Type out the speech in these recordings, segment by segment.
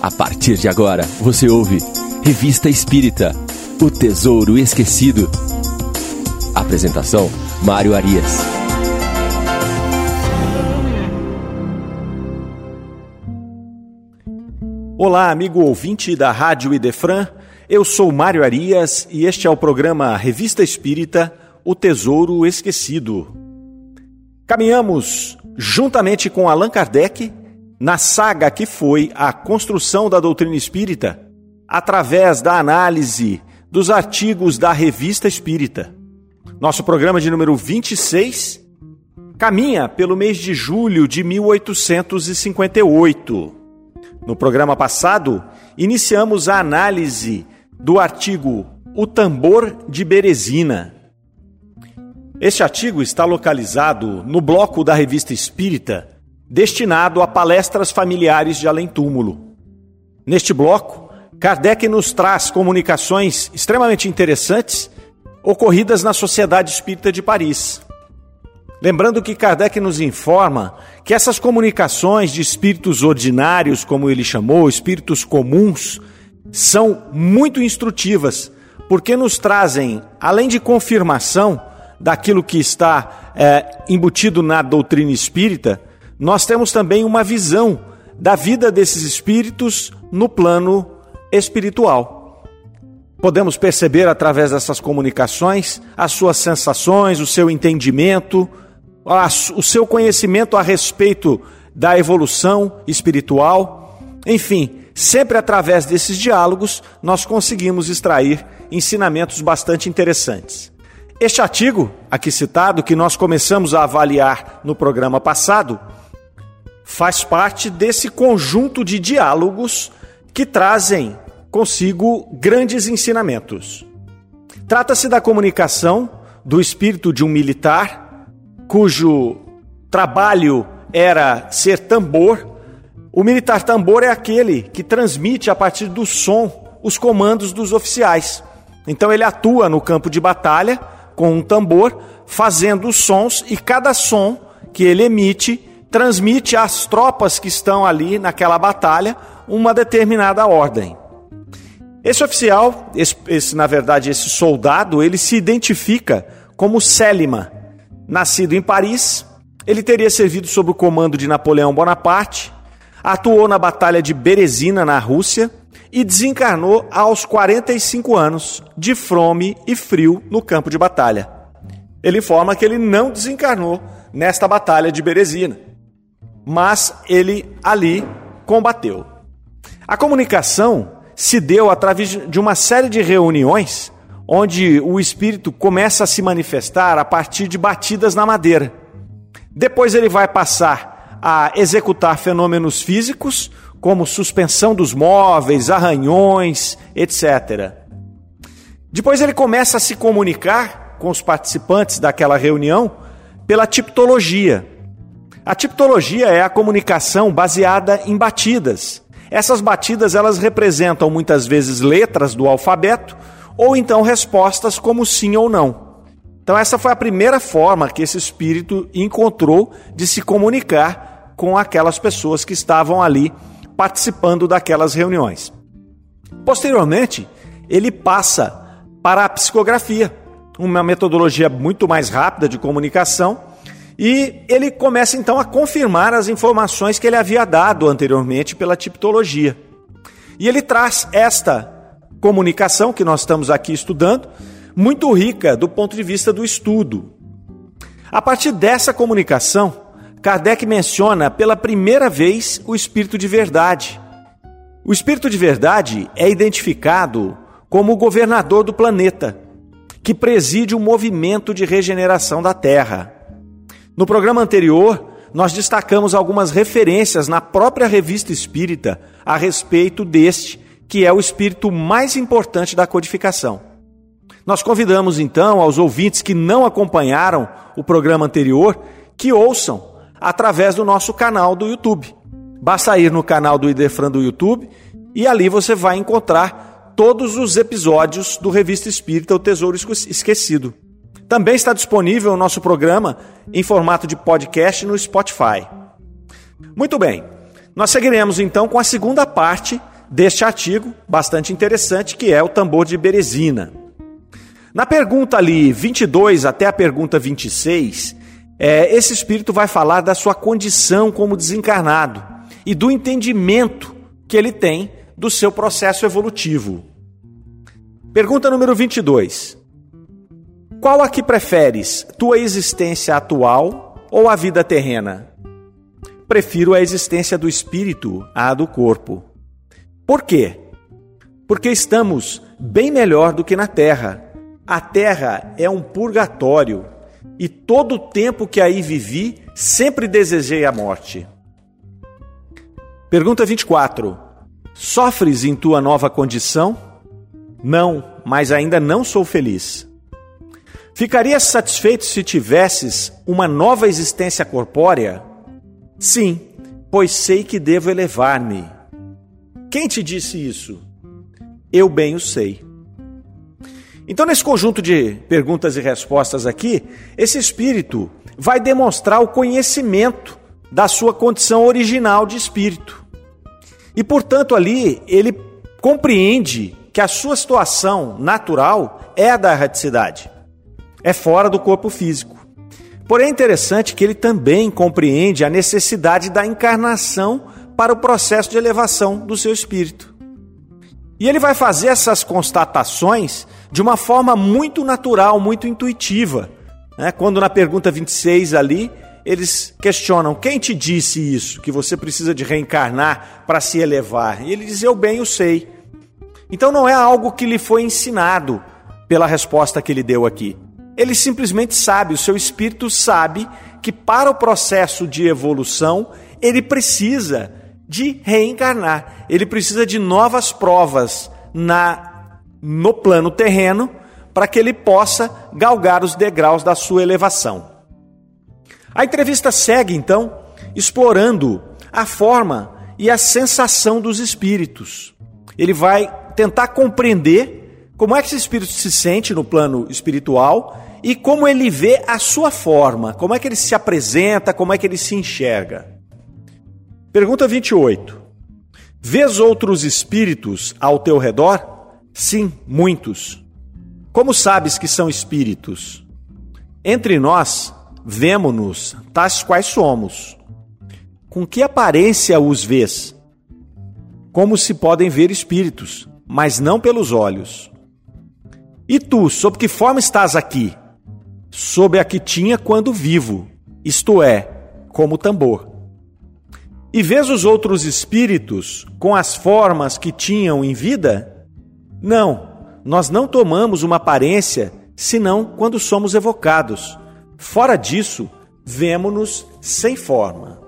A partir de agora, você ouve Revista Espírita O Tesouro Esquecido. Apresentação: Mário Arias. Olá, amigo ouvinte da Rádio Idefran. Eu sou Mário Arias e este é o programa Revista Espírita O Tesouro Esquecido. Caminhamos juntamente com Allan Kardec na saga que foi a construção da doutrina espírita, através da análise dos artigos da Revista Espírita. Nosso programa de número 26 caminha pelo mês de julho de 1858. No programa passado, iniciamos a análise do artigo O Tambor de Berezina. Este artigo está localizado no bloco da Revista Espírita destinado a palestras familiares de além-túmulo. Neste bloco, Kardec nos traz comunicações extremamente interessantes ocorridas na Sociedade Espírita de Paris. Lembrando que Kardec nos informa que essas comunicações de espíritos ordinários, como ele chamou, espíritos comuns, são muito instrutivas, porque nos trazem, além de confirmação daquilo que está é, embutido na doutrina espírita, nós temos também uma visão da vida desses espíritos no plano espiritual. Podemos perceber através dessas comunicações as suas sensações, o seu entendimento, o seu conhecimento a respeito da evolução espiritual. Enfim, sempre através desses diálogos nós conseguimos extrair ensinamentos bastante interessantes. Este artigo, aqui citado, que nós começamos a avaliar no programa passado, faz parte desse conjunto de diálogos que trazem consigo grandes ensinamentos. Trata-se da comunicação do espírito de um militar cujo trabalho era ser tambor. O militar tambor é aquele que transmite a partir do som os comandos dos oficiais. Então ele atua no campo de batalha com um tambor, fazendo os sons e cada som que ele emite transmite às tropas que estão ali naquela batalha uma determinada ordem. Esse oficial, esse, esse, na verdade esse soldado, ele se identifica como Célima. Nascido em Paris, ele teria servido sob o comando de Napoleão Bonaparte, atuou na Batalha de Berezina, na Rússia, e desencarnou aos 45 anos, de fome e frio no campo de batalha. Ele informa que ele não desencarnou nesta Batalha de Berezina mas ele ali combateu. A comunicação se deu através de uma série de reuniões onde o espírito começa a se manifestar a partir de batidas na madeira. Depois ele vai passar a executar fenômenos físicos, como suspensão dos móveis, arranhões, etc. Depois ele começa a se comunicar com os participantes daquela reunião pela tipologia. A tipologia é a comunicação baseada em batidas. Essas batidas elas representam muitas vezes letras do alfabeto ou então respostas como sim ou não. Então essa foi a primeira forma que esse espírito encontrou de se comunicar com aquelas pessoas que estavam ali participando daquelas reuniões. Posteriormente, ele passa para a psicografia, uma metodologia muito mais rápida de comunicação e ele começa então a confirmar as informações que ele havia dado anteriormente pela tipologia. E ele traz esta comunicação que nós estamos aqui estudando, muito rica do ponto de vista do estudo. A partir dessa comunicação, Kardec menciona pela primeira vez o espírito de verdade. O espírito de verdade é identificado como o governador do planeta, que preside o movimento de regeneração da Terra. No programa anterior, nós destacamos algumas referências na própria revista espírita a respeito deste, que é o espírito mais importante da codificação. Nós convidamos então aos ouvintes que não acompanharam o programa anterior que ouçam através do nosso canal do YouTube. Basta ir no canal do Idefran do YouTube e ali você vai encontrar todos os episódios do Revista Espírita O Tesouro Esquecido. Também está disponível o nosso programa em formato de podcast no Spotify. Muito bem, Nós seguiremos então com a segunda parte deste artigo, bastante interessante, que é o tambor de Berezina. Na pergunta ali 22 até a pergunta 26, é, esse espírito vai falar da sua condição como desencarnado e do entendimento que ele tem do seu processo evolutivo. Pergunta número 22. Qual a que preferes, tua existência atual ou a vida terrena? Prefiro a existência do espírito à do corpo. Por quê? Porque estamos bem melhor do que na terra. A terra é um purgatório e todo o tempo que aí vivi, sempre desejei a morte. Pergunta 24. Sofres em tua nova condição? Não, mas ainda não sou feliz. Ficarias satisfeito se tivesses uma nova existência corpórea? Sim, pois sei que devo elevar-me. Quem te disse isso? Eu bem o sei. Então, nesse conjunto de perguntas e respostas aqui, esse espírito vai demonstrar o conhecimento da sua condição original de espírito. E, portanto, ali ele compreende que a sua situação natural é a da erraticidade, é fora do corpo físico. Porém, é interessante que ele também compreende a necessidade da encarnação para o processo de elevação do seu espírito. E ele vai fazer essas constatações de uma forma muito natural, muito intuitiva. Né? Quando na pergunta 26 ali, eles questionam: quem te disse isso? Que você precisa de reencarnar para se elevar? E ele diz: eu bem o sei. Então não é algo que lhe foi ensinado pela resposta que ele deu aqui. Ele simplesmente sabe, o seu espírito sabe que para o processo de evolução ele precisa de reencarnar. Ele precisa de novas provas na no plano terreno para que ele possa galgar os degraus da sua elevação. A entrevista segue então explorando a forma e a sensação dos espíritos. Ele vai tentar compreender como é que esse espírito se sente no plano espiritual e como ele vê a sua forma, como é que ele se apresenta, como é que ele se enxerga. Pergunta 28. Vês outros espíritos ao teu redor? Sim, muitos. Como sabes que são espíritos? Entre nós, vemo-nos tais quais somos. Com que aparência os vês? Como se podem ver espíritos, mas não pelos olhos. E tu, sob que forma estás aqui? Sob a que tinha quando vivo, isto é, como tambor. E vês os outros espíritos com as formas que tinham em vida? Não, nós não tomamos uma aparência senão quando somos evocados. Fora disso, vemo-nos sem forma.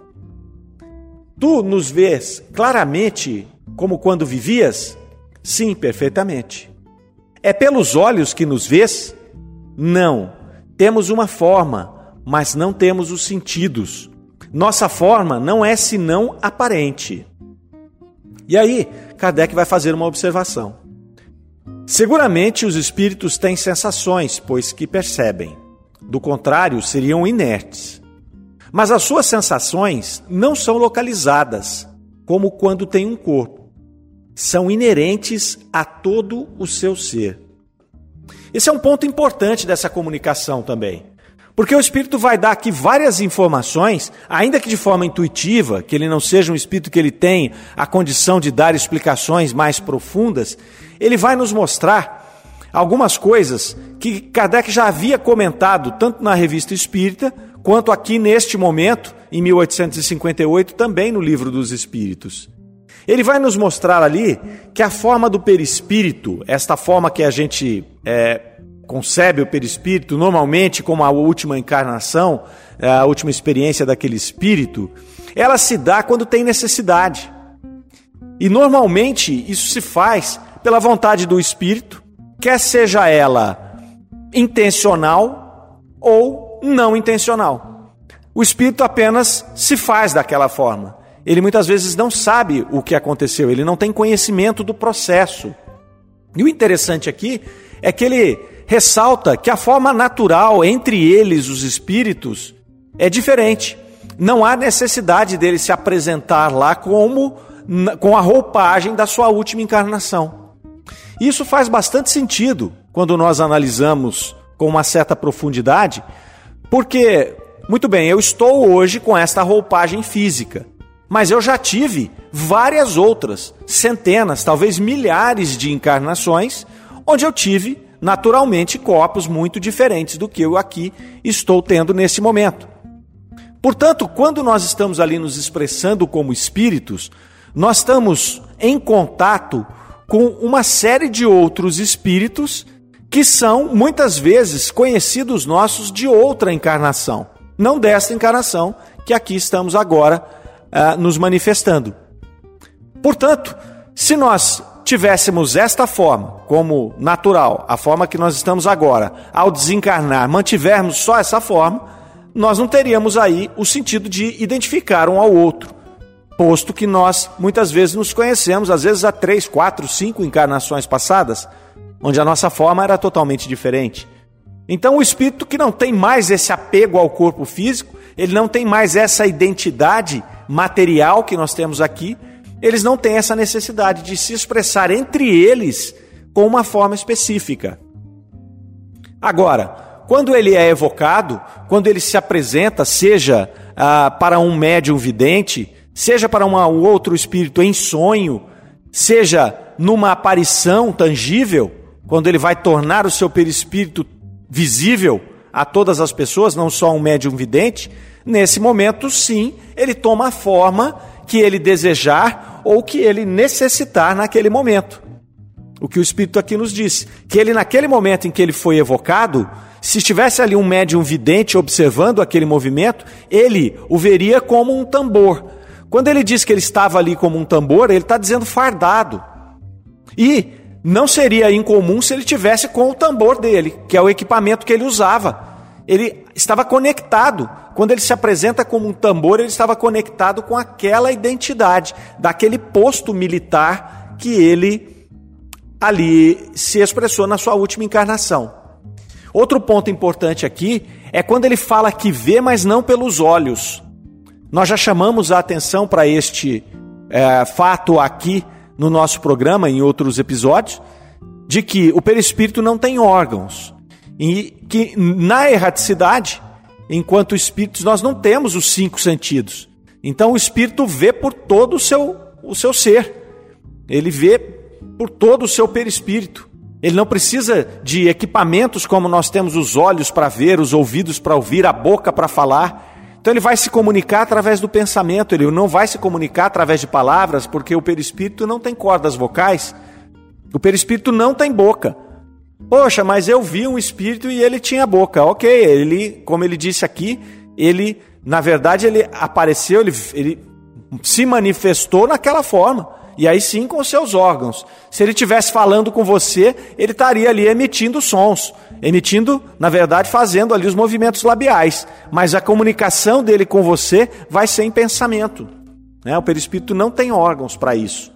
Tu nos vês claramente como quando vivias? Sim, perfeitamente. É pelos olhos que nos vês? Não. Temos uma forma, mas não temos os sentidos. Nossa forma não é senão aparente. E aí, Kardec vai fazer uma observação. Seguramente os espíritos têm sensações, pois que percebem. Do contrário, seriam inertes. Mas as suas sensações não são localizadas, como quando tem um corpo. São inerentes a todo o seu ser. Esse é um ponto importante dessa comunicação também. Porque o espírito vai dar aqui várias informações, ainda que de forma intuitiva, que ele não seja um espírito que ele tem a condição de dar explicações mais profundas, ele vai nos mostrar algumas coisas que Kardec já havia comentado, tanto na revista Espírita, quanto aqui neste momento, em 1858, também no Livro dos Espíritos. Ele vai nos mostrar ali que a forma do perispírito, esta forma que a gente é, concebe o perispírito normalmente como a última encarnação, é, a última experiência daquele espírito, ela se dá quando tem necessidade. E normalmente isso se faz pela vontade do espírito, quer seja ela intencional ou não intencional. O espírito apenas se faz daquela forma. Ele muitas vezes não sabe o que aconteceu, ele não tem conhecimento do processo. E o interessante aqui é que ele ressalta que a forma natural entre eles, os espíritos, é diferente. não há necessidade dele se apresentar lá como com a roupagem da sua última encarnação. Isso faz bastante sentido quando nós analisamos com uma certa profundidade, porque, muito bem, eu estou hoje com esta roupagem física, mas eu já tive várias outras, centenas, talvez milhares de encarnações, onde eu tive naturalmente corpos muito diferentes do que eu aqui estou tendo nesse momento. Portanto, quando nós estamos ali nos expressando como espíritos, nós estamos em contato com uma série de outros espíritos que são muitas vezes conhecidos nossos de outra encarnação, não desta encarnação que aqui estamos agora uh, nos manifestando. Portanto, se nós tivéssemos esta forma como natural, a forma que nós estamos agora, ao desencarnar, mantivermos só essa forma, nós não teríamos aí o sentido de identificar um ao outro posto que nós muitas vezes nos conhecemos, às vezes há três, quatro, cinco encarnações passadas, onde a nossa forma era totalmente diferente. Então, o espírito que não tem mais esse apego ao corpo físico, ele não tem mais essa identidade material que nós temos aqui, eles não têm essa necessidade de se expressar entre eles com uma forma específica. Agora, quando ele é evocado, quando ele se apresenta, seja ah, para um médium vidente, seja para um outro espírito em sonho, seja numa aparição tangível, quando ele vai tornar o seu perispírito visível a todas as pessoas, não só um médium vidente, nesse momento sim, ele toma a forma que ele desejar ou que ele necessitar naquele momento. O que o Espírito aqui nos disse, que ele naquele momento em que ele foi evocado, se estivesse ali um médium vidente observando aquele movimento, ele o veria como um tambor, quando ele diz que ele estava ali como um tambor, ele está dizendo fardado. E não seria incomum se ele tivesse com o tambor dele, que é o equipamento que ele usava. Ele estava conectado. Quando ele se apresenta como um tambor, ele estava conectado com aquela identidade, daquele posto militar que ele ali se expressou na sua última encarnação. Outro ponto importante aqui é quando ele fala que vê, mas não pelos olhos. Nós já chamamos a atenção para este é, fato aqui no nosso programa, em outros episódios, de que o perispírito não tem órgãos. E que na erraticidade, enquanto espíritos, nós não temos os cinco sentidos. Então o espírito vê por todo o seu, o seu ser. Ele vê por todo o seu perispírito. Ele não precisa de equipamentos como nós temos os olhos para ver, os ouvidos para ouvir, a boca para falar. Então ele vai se comunicar através do pensamento, ele não vai se comunicar através de palavras, porque o perispírito não tem cordas vocais. O perispírito não tem boca. Poxa, mas eu vi um espírito e ele tinha boca. Ok, ele, como ele disse aqui, ele, na verdade, ele apareceu, ele, ele se manifestou naquela forma. E aí sim com seus órgãos. Se ele estivesse falando com você, ele estaria ali emitindo sons, emitindo, na verdade, fazendo ali os movimentos labiais. Mas a comunicação dele com você vai ser em pensamento. Né? O perispírito não tem órgãos para isso.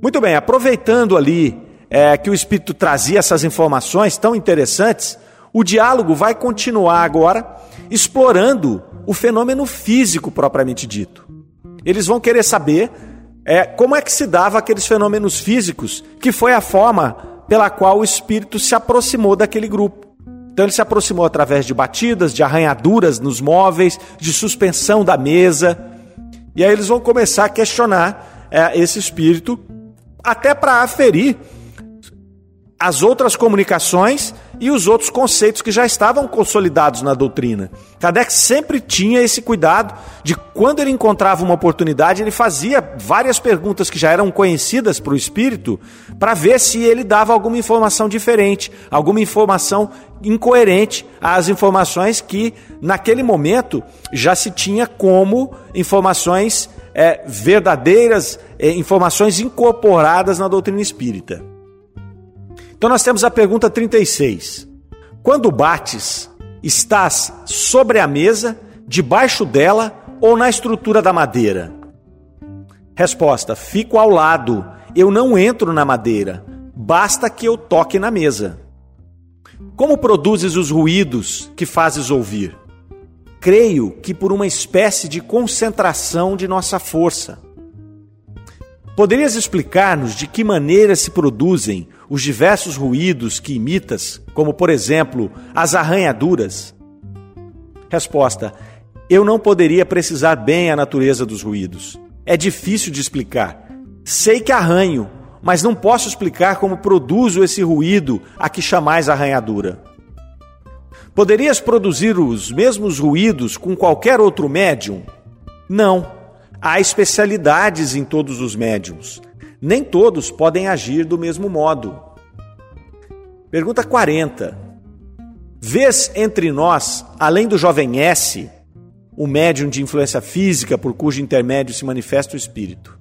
Muito bem, aproveitando ali é, que o espírito trazia essas informações tão interessantes, o diálogo vai continuar agora explorando o fenômeno físico propriamente dito. Eles vão querer saber é, como é que se dava aqueles fenômenos físicos, que foi a forma pela qual o espírito se aproximou daquele grupo. Então ele se aproximou através de batidas, de arranhaduras nos móveis, de suspensão da mesa. E aí eles vão começar a questionar é, esse espírito, até para aferir as outras comunicações e os outros conceitos que já estavam consolidados na doutrina. Kardec sempre tinha esse cuidado de quando ele encontrava uma oportunidade, ele fazia várias perguntas que já eram conhecidas para o espírito, para ver se ele dava alguma informação diferente, alguma informação incoerente às informações que naquele momento já se tinha como informações é, verdadeiras, é, informações incorporadas na doutrina espírita. Então nós temos a pergunta 36. Quando bates, estás sobre a mesa, debaixo dela ou na estrutura da madeira? Resposta: Fico ao lado, eu não entro na madeira, basta que eu toque na mesa. Como produzes os ruídos que fazes ouvir? creio que por uma espécie de concentração de nossa força. Poderias explicar-nos de que maneira se produzem os diversos ruídos que imitas, como por exemplo as arranhaduras? Resposta: Eu não poderia precisar bem a natureza dos ruídos. É difícil de explicar. Sei que arranho, mas não posso explicar como produzo esse ruído a que chamais arranhadura. Poderias produzir os mesmos ruídos com qualquer outro médium? Não. Há especialidades em todos os médiums. Nem todos podem agir do mesmo modo. Pergunta 40. Vês entre nós, além do jovem S, o médium de influência física por cujo intermédio se manifesta o espírito,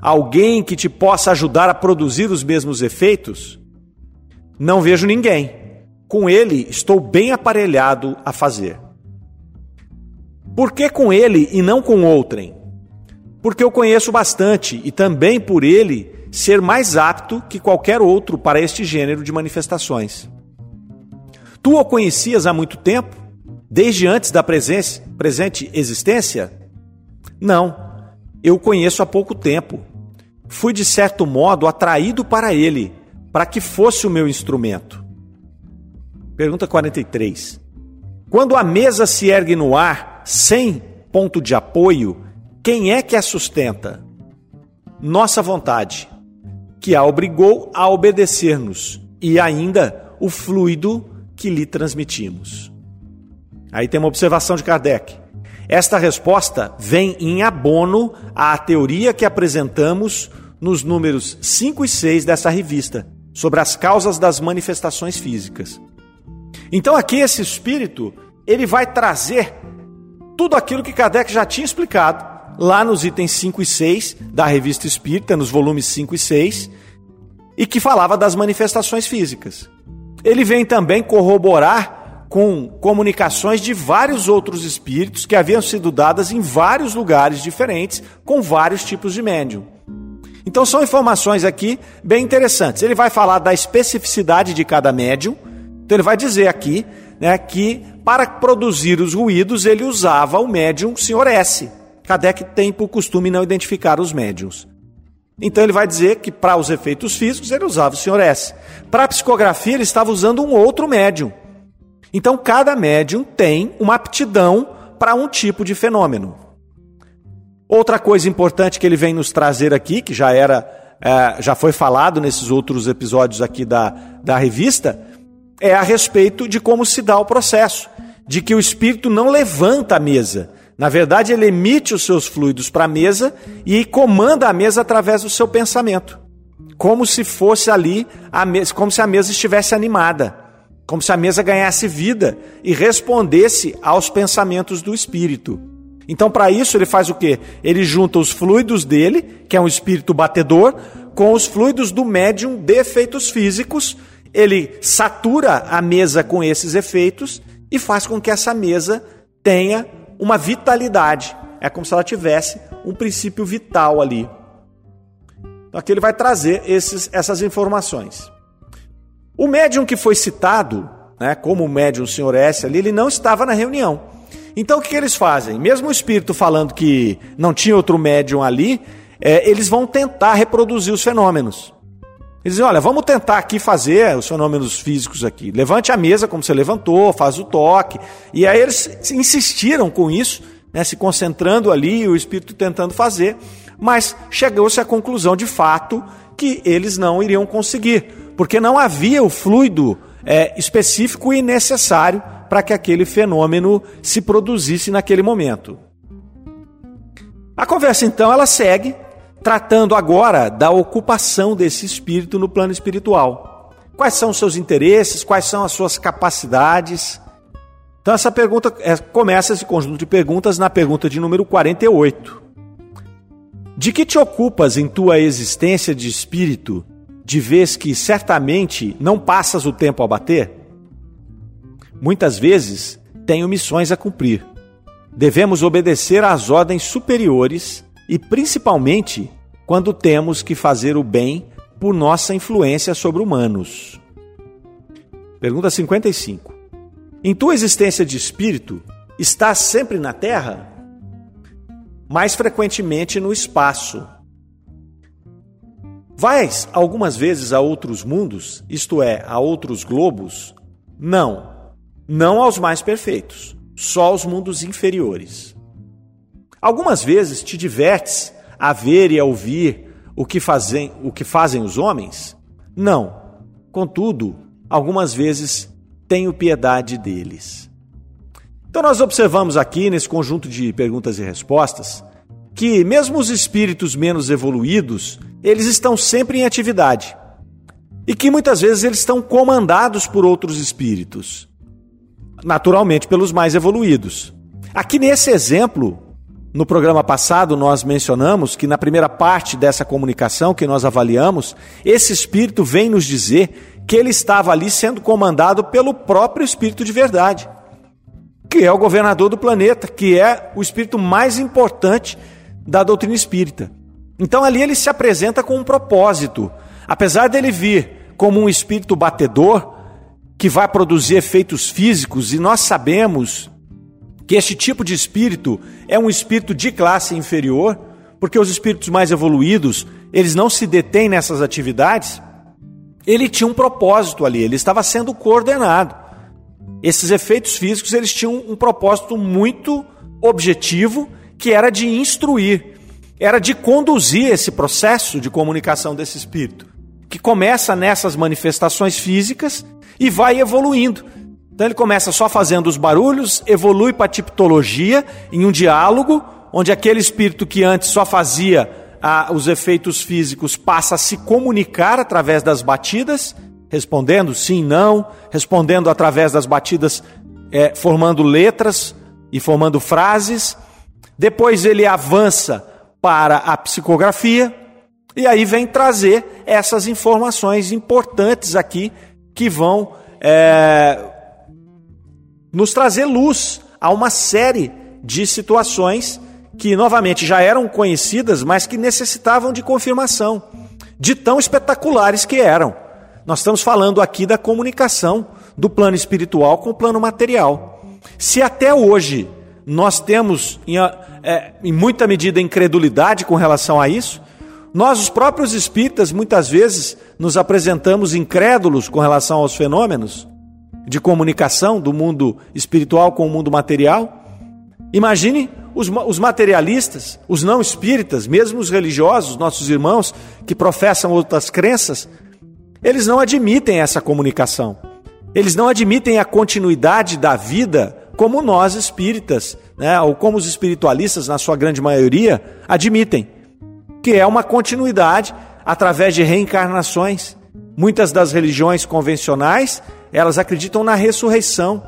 alguém que te possa ajudar a produzir os mesmos efeitos? Não vejo ninguém. Com ele estou bem aparelhado a fazer. Por que com ele e não com outrem? Porque eu conheço bastante e também por ele ser mais apto que qualquer outro para este gênero de manifestações. Tu o conhecias há muito tempo? Desde antes da presente existência? Não, eu conheço há pouco tempo. Fui de certo modo atraído para ele, para que fosse o meu instrumento. Pergunta 43. Quando a mesa se ergue no ar, sem ponto de apoio, quem é que a sustenta? Nossa vontade, que a obrigou a obedecer-nos, e ainda o fluido que lhe transmitimos. Aí tem uma observação de Kardec. Esta resposta vem em abono à teoria que apresentamos nos números 5 e 6 dessa revista, sobre as causas das manifestações físicas. Então aqui esse espírito, ele vai trazer tudo aquilo que Kardec já tinha explicado lá nos itens 5 e 6 da Revista Espírita, nos volumes 5 e 6, e que falava das manifestações físicas. Ele vem também corroborar com comunicações de vários outros espíritos que haviam sido dadas em vários lugares diferentes, com vários tipos de médium. Então são informações aqui bem interessantes. Ele vai falar da especificidade de cada médium, então ele vai dizer aqui né, que para produzir os ruídos ele usava o médium Sr. S. Kardec tem por costume não identificar os médiums. Então ele vai dizer que para os efeitos físicos ele usava o Sr. S. Para a psicografia ele estava usando um outro médium. Então cada médium tem uma aptidão para um tipo de fenômeno. Outra coisa importante que ele vem nos trazer aqui, que já era, é, já foi falado nesses outros episódios aqui da, da revista, é a respeito de como se dá o processo, de que o espírito não levanta a mesa. Na verdade, ele emite os seus fluidos para a mesa e comanda a mesa através do seu pensamento, como se fosse ali a mesa, como se a mesa estivesse animada, como se a mesa ganhasse vida e respondesse aos pensamentos do espírito. Então, para isso, ele faz o quê? Ele junta os fluidos dele, que é um espírito batedor, com os fluidos do médium de efeitos físicos ele satura a mesa com esses efeitos e faz com que essa mesa tenha uma vitalidade. É como se ela tivesse um princípio vital ali. Então aqui ele vai trazer esses, essas informações. O médium que foi citado, né, como o médium Sr. S ali, ele não estava na reunião. Então o que, que eles fazem? Mesmo o espírito falando que não tinha outro médium ali, é, eles vão tentar reproduzir os fenômenos. Eles dizem, olha, vamos tentar aqui fazer os fenômenos físicos aqui. Levante a mesa como você levantou, faz o toque. E aí eles insistiram com isso, né, se concentrando ali, o espírito tentando fazer, mas chegou-se à conclusão de fato que eles não iriam conseguir, porque não havia o fluido é, específico e necessário para que aquele fenômeno se produzisse naquele momento. A conversa então ela segue tratando agora da ocupação desse espírito no plano espiritual. Quais são os seus interesses? Quais são as suas capacidades? Então, essa pergunta é, começa esse conjunto de perguntas na pergunta de número 48. De que te ocupas em tua existência de espírito, de vez que certamente não passas o tempo a bater? Muitas vezes tenho missões a cumprir. Devemos obedecer às ordens superiores e principalmente quando temos que fazer o bem por nossa influência sobre humanos. Pergunta 55. Em tua existência de espírito, está sempre na Terra? Mais frequentemente no espaço. Vais algumas vezes a outros mundos, isto é, a outros globos? Não, não aos mais perfeitos, só aos mundos inferiores. Algumas vezes te divertes a ver e a ouvir o que fazem, o que fazem os homens? Não. Contudo, algumas vezes tenho piedade deles. Então nós observamos aqui nesse conjunto de perguntas e respostas que mesmo os espíritos menos evoluídos, eles estão sempre em atividade. E que muitas vezes eles estão comandados por outros espíritos. Naturalmente pelos mais evoluídos. Aqui nesse exemplo, no programa passado, nós mencionamos que na primeira parte dessa comunicação que nós avaliamos, esse espírito vem nos dizer que ele estava ali sendo comandado pelo próprio espírito de verdade, que é o governador do planeta, que é o espírito mais importante da doutrina espírita. Então ali ele se apresenta com um propósito. Apesar dele vir como um espírito batedor, que vai produzir efeitos físicos, e nós sabemos que este tipo de espírito é um espírito de classe inferior, porque os espíritos mais evoluídos, eles não se detêm nessas atividades. Ele tinha um propósito ali, ele estava sendo coordenado. Esses efeitos físicos, eles tinham um propósito muito objetivo, que era de instruir, era de conduzir esse processo de comunicação desse espírito, que começa nessas manifestações físicas e vai evoluindo então ele começa só fazendo os barulhos, evolui para a tipologia, em um diálogo, onde aquele espírito que antes só fazia os efeitos físicos passa a se comunicar através das batidas, respondendo sim, não, respondendo através das batidas, é, formando letras e formando frases. Depois ele avança para a psicografia, e aí vem trazer essas informações importantes aqui que vão. É, nos trazer luz a uma série de situações que, novamente, já eram conhecidas, mas que necessitavam de confirmação, de tão espetaculares que eram. Nós estamos falando aqui da comunicação do plano espiritual com o plano material. Se até hoje nós temos, em, é, em muita medida, incredulidade com relação a isso, nós, os próprios espíritas, muitas vezes nos apresentamos incrédulos com relação aos fenômenos, de comunicação do mundo espiritual com o mundo material. Imagine os, os, materialistas, os não espíritas, mesmo os religiosos, nossos irmãos que professam outras crenças, eles não admitem essa comunicação. Eles não admitem a continuidade da vida como nós espíritas, né, ou como os espiritualistas, na sua grande maioria, admitem, que é uma continuidade através de reencarnações. Muitas das religiões convencionais elas acreditam na ressurreição.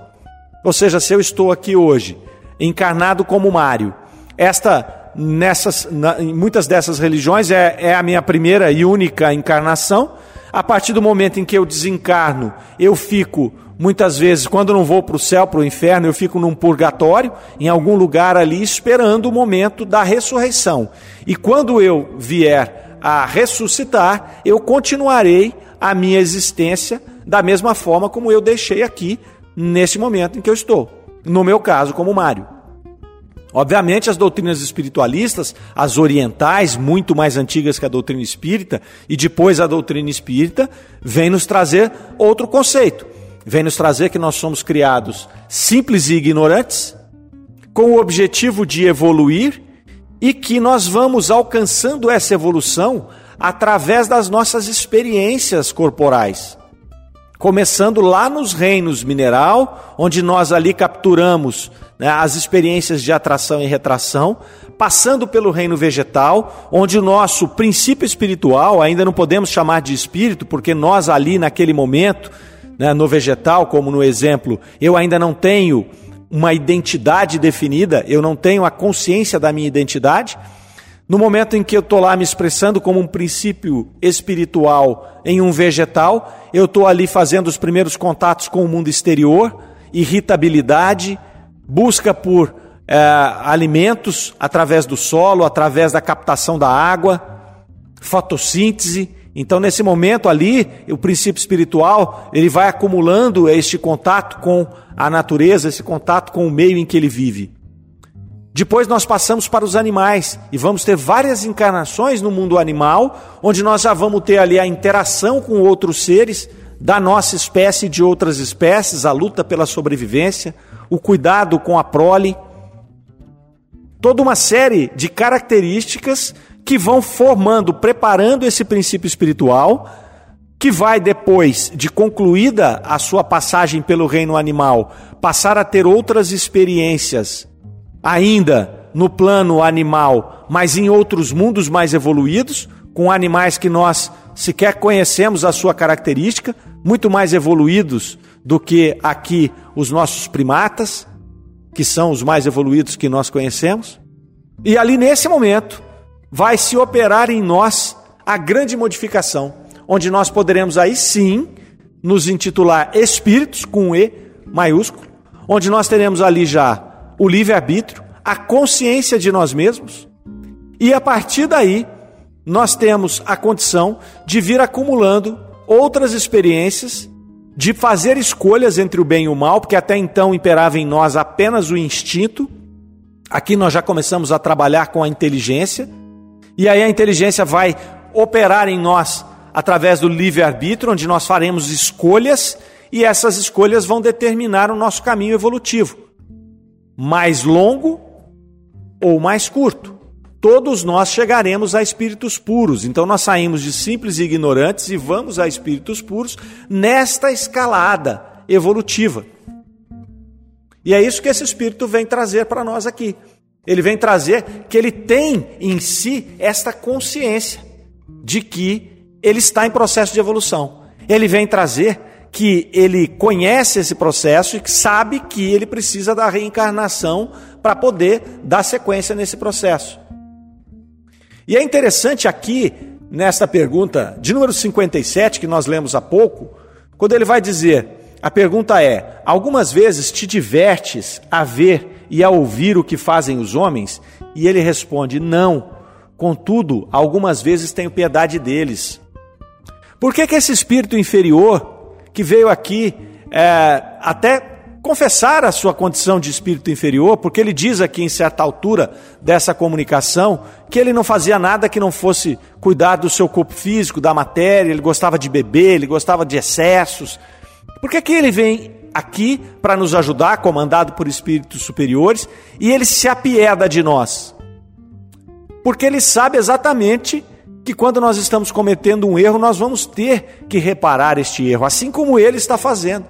Ou seja, se eu estou aqui hoje, encarnado como Mário, esta, nessas, na, em muitas dessas religiões, é, é a minha primeira e única encarnação. A partir do momento em que eu desencarno, eu fico muitas vezes, quando não vou para o céu, para o inferno, eu fico num purgatório, em algum lugar ali, esperando o momento da ressurreição. E quando eu vier a ressuscitar, eu continuarei a minha existência da mesma forma como eu deixei aqui nesse momento em que eu estou. No meu caso, como Mário. Obviamente, as doutrinas espiritualistas, as orientais, muito mais antigas que a doutrina espírita, e depois a doutrina espírita, vem nos trazer outro conceito. Vem nos trazer que nós somos criados simples e ignorantes, com o objetivo de evoluir, e que nós vamos alcançando essa evolução através das nossas experiências corporais. Começando lá nos reinos mineral, onde nós ali capturamos né, as experiências de atração e retração, passando pelo reino vegetal, onde o nosso princípio espiritual, ainda não podemos chamar de espírito, porque nós ali naquele momento, né, no vegetal, como no exemplo, eu ainda não tenho uma identidade definida, eu não tenho a consciência da minha identidade. No momento em que eu estou lá me expressando como um princípio espiritual em um vegetal, eu estou ali fazendo os primeiros contatos com o mundo exterior, irritabilidade, busca por é, alimentos através do solo, através da captação da água, fotossíntese Então, nesse momento ali, o princípio espiritual, ele vai acumulando este contato com a natureza, esse contato com o meio em que ele vive. Depois nós passamos para os animais e vamos ter várias encarnações no mundo animal, onde nós já vamos ter ali a interação com outros seres da nossa espécie e de outras espécies, a luta pela sobrevivência, o cuidado com a prole. Toda uma série de características que vão formando, preparando esse princípio espiritual, que vai depois de concluída a sua passagem pelo reino animal, passar a ter outras experiências, ainda no plano animal, mas em outros mundos mais evoluídos, com animais que nós sequer conhecemos a sua característica, muito mais evoluídos do que aqui os nossos primatas, que são os mais evoluídos que nós conhecemos. E ali nesse momento, vai se operar em nós a grande modificação, onde nós poderemos aí sim nos intitular espíritos com E maiúsculo, onde nós teremos ali já o livre-arbítrio, a consciência de nós mesmos, e a partir daí nós temos a condição de vir acumulando outras experiências, de fazer escolhas entre o bem e o mal, porque até então imperava em nós apenas o instinto. Aqui nós já começamos a trabalhar com a inteligência, e aí a inteligência vai operar em nós através do livre-arbítrio, onde nós faremos escolhas e essas escolhas vão determinar o nosso caminho evolutivo. Mais longo ou mais curto. Todos nós chegaremos a espíritos puros. Então nós saímos de simples ignorantes e vamos a espíritos puros nesta escalada evolutiva. E é isso que esse espírito vem trazer para nós aqui. Ele vem trazer que ele tem em si esta consciência de que ele está em processo de evolução. Ele vem trazer que ele conhece esse processo e sabe que ele precisa da reencarnação para poder dar sequência nesse processo. E é interessante aqui, nesta pergunta de número 57, que nós lemos há pouco, quando ele vai dizer: a pergunta é: algumas vezes te divertes a ver e a ouvir o que fazem os homens? E ele responde: Não. Contudo, algumas vezes tenho piedade deles. Por que, que esse espírito inferior, que veio aqui é, até confessar a sua condição de espírito inferior, porque ele diz aqui em certa altura dessa comunicação que ele não fazia nada que não fosse cuidar do seu corpo físico, da matéria, ele gostava de beber, ele gostava de excessos. Por que, que ele vem aqui para nos ajudar, comandado por espíritos superiores, e ele se apieda de nós. Porque ele sabe exatamente que quando nós estamos cometendo um erro, nós vamos ter que reparar este erro, assim como ele está fazendo.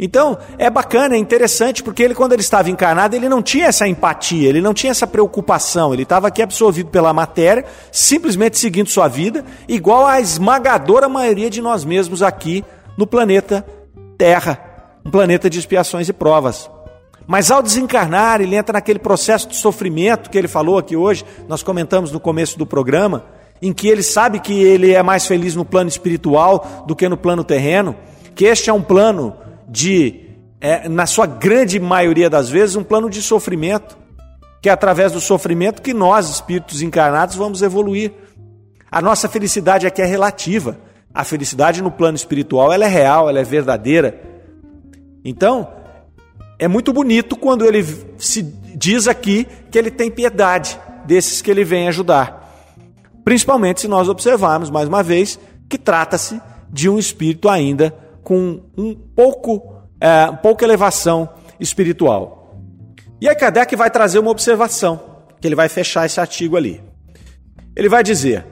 Então, é bacana, é interessante, porque ele, quando ele estava encarnado, ele não tinha essa empatia, ele não tinha essa preocupação, ele estava aqui absorvido pela matéria, simplesmente seguindo sua vida, igual a esmagadora maioria de nós mesmos aqui no planeta Terra um planeta de expiações e provas. Mas ao desencarnar, ele entra naquele processo de sofrimento que ele falou aqui hoje, nós comentamos no começo do programa, em que ele sabe que ele é mais feliz no plano espiritual do que no plano terreno, que este é um plano de, é, na sua grande maioria das vezes, um plano de sofrimento, que é através do sofrimento que nós, espíritos encarnados, vamos evoluir. A nossa felicidade aqui é relativa. A felicidade no plano espiritual ela é real, ela é verdadeira. Então, é muito bonito quando ele se diz aqui que ele tem piedade desses que ele vem ajudar. Principalmente se nós observarmos, mais uma vez, que trata-se de um espírito ainda com um pouco, é, pouca elevação espiritual. E aí Kardec vai trazer uma observação, que ele vai fechar esse artigo ali. Ele vai dizer: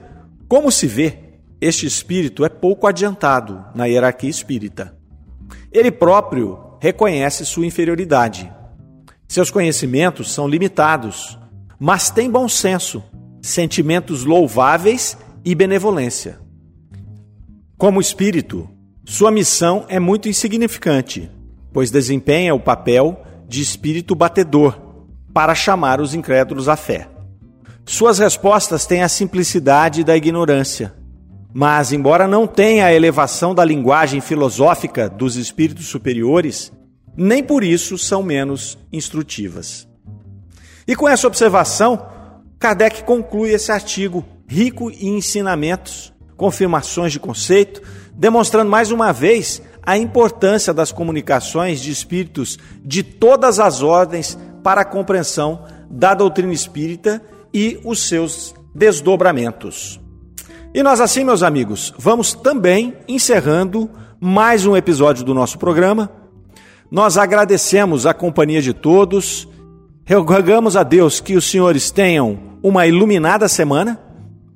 como se vê, este espírito é pouco adiantado na hierarquia espírita. Ele próprio reconhece sua inferioridade. Seus conhecimentos são limitados, mas tem bom senso, sentimentos louváveis e benevolência. Como espírito, sua missão é muito insignificante, pois desempenha o papel de espírito batedor para chamar os incrédulos à fé. Suas respostas têm a simplicidade da ignorância, mas, embora não tenha a elevação da linguagem filosófica dos espíritos superiores, nem por isso são menos instrutivas. E com essa observação, Kardec conclui esse artigo rico em ensinamentos, confirmações de conceito, demonstrando mais uma vez a importância das comunicações de espíritos de todas as ordens para a compreensão da doutrina espírita e os seus desdobramentos. E nós, assim, meus amigos, vamos também encerrando mais um episódio do nosso programa. Nós agradecemos a companhia de todos, rogamos a Deus que os senhores tenham uma iluminada semana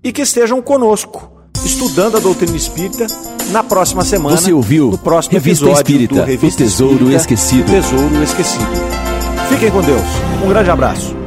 e que estejam conosco, estudando a doutrina espírita na próxima semana. Você ouviu? No próximo Revista episódio Espírita, do Revista o Tesouro Espírita, Esquecido. Tesouro Esquecido. Fiquem com Deus. Um grande abraço.